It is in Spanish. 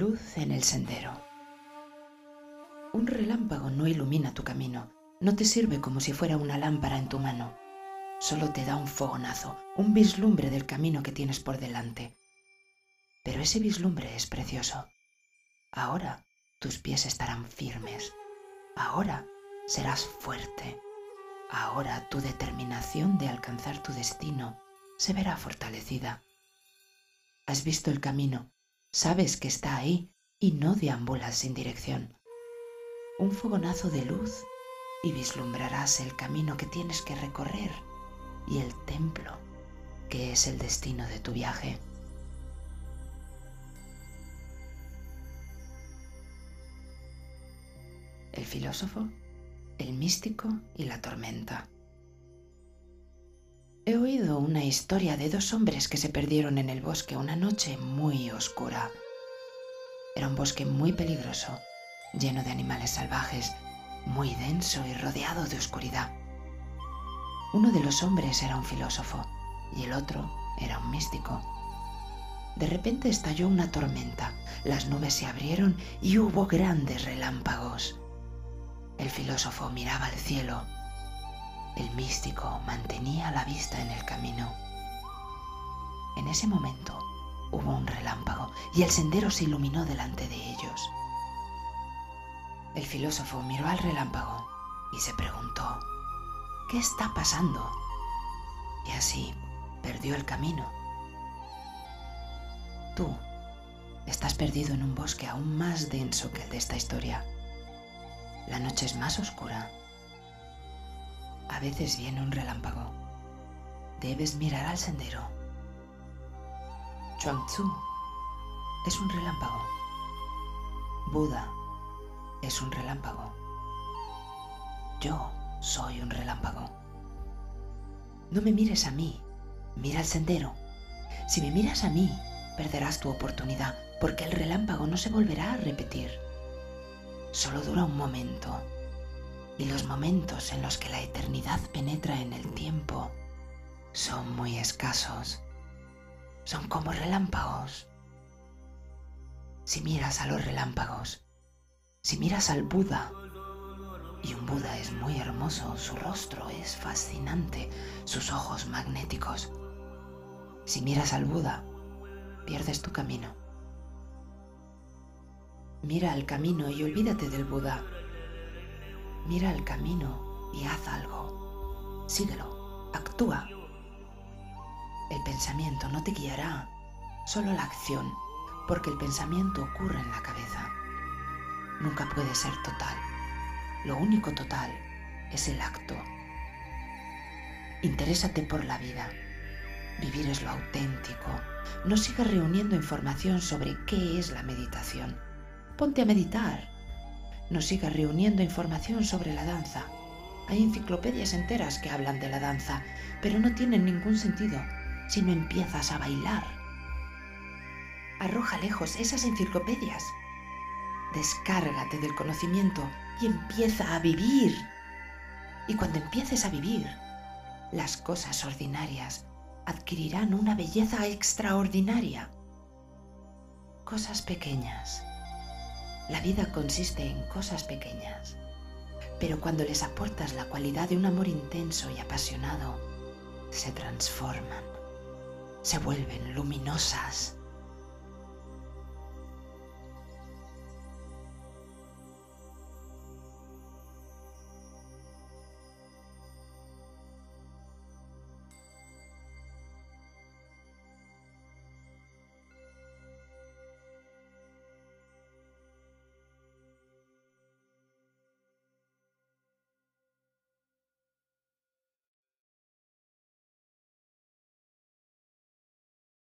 Luz en el sendero. Un relámpago no ilumina tu camino, no te sirve como si fuera una lámpara en tu mano. Solo te da un fogonazo, un vislumbre del camino que tienes por delante. Pero ese vislumbre es precioso. Ahora tus pies estarán firmes. Ahora serás fuerte. Ahora tu determinación de alcanzar tu destino se verá fortalecida. Has visto el camino, sabes que está ahí y no deambulas sin dirección. Un fogonazo de luz y vislumbrarás el camino que tienes que recorrer y el templo que es el destino de tu viaje. El filósofo, el místico y la tormenta. He oído una historia de dos hombres que se perdieron en el bosque una noche muy oscura. Era un bosque muy peligroso, lleno de animales salvajes, muy denso y rodeado de oscuridad. Uno de los hombres era un filósofo y el otro era un místico. De repente estalló una tormenta, las nubes se abrieron y hubo grandes relámpagos. El filósofo miraba al cielo, el místico mantenía la vista en el camino. En ese momento hubo un relámpago y el sendero se iluminó delante de ellos. El filósofo miró al relámpago y se preguntó, ¿Qué está pasando? Y así perdió el camino. Tú estás perdido en un bosque aún más denso que el de esta historia. La noche es más oscura. A veces viene un relámpago. Debes mirar al sendero. Chuang-Tzu es un relámpago. Buda es un relámpago. Yo soy un relámpago. No me mires a mí, mira al sendero. Si me miras a mí, perderás tu oportunidad, porque el relámpago no se volverá a repetir. Solo dura un momento, y los momentos en los que la eternidad penetra en el tiempo son muy escasos. Son como relámpagos. Si miras a los relámpagos, si miras al Buda, y un Buda es muy hermoso, su rostro es fascinante, sus ojos magnéticos. Si miras al Buda, pierdes tu camino. Mira al camino y olvídate del Buda. Mira al camino y haz algo. Síguelo, actúa. El pensamiento no te guiará, solo la acción, porque el pensamiento ocurre en la cabeza. Nunca puede ser total. Lo único total es el acto. Interésate por la vida. Vivir es lo auténtico. No sigas reuniendo información sobre qué es la meditación. Ponte a meditar. No sigas reuniendo información sobre la danza. Hay enciclopedias enteras que hablan de la danza, pero no tienen ningún sentido si no empiezas a bailar. Arroja lejos esas enciclopedias. Descárgate del conocimiento y empieza a vivir. Y cuando empieces a vivir, las cosas ordinarias adquirirán una belleza extraordinaria. Cosas pequeñas. La vida consiste en cosas pequeñas, pero cuando les aportas la cualidad de un amor intenso y apasionado, se transforman, se vuelven luminosas,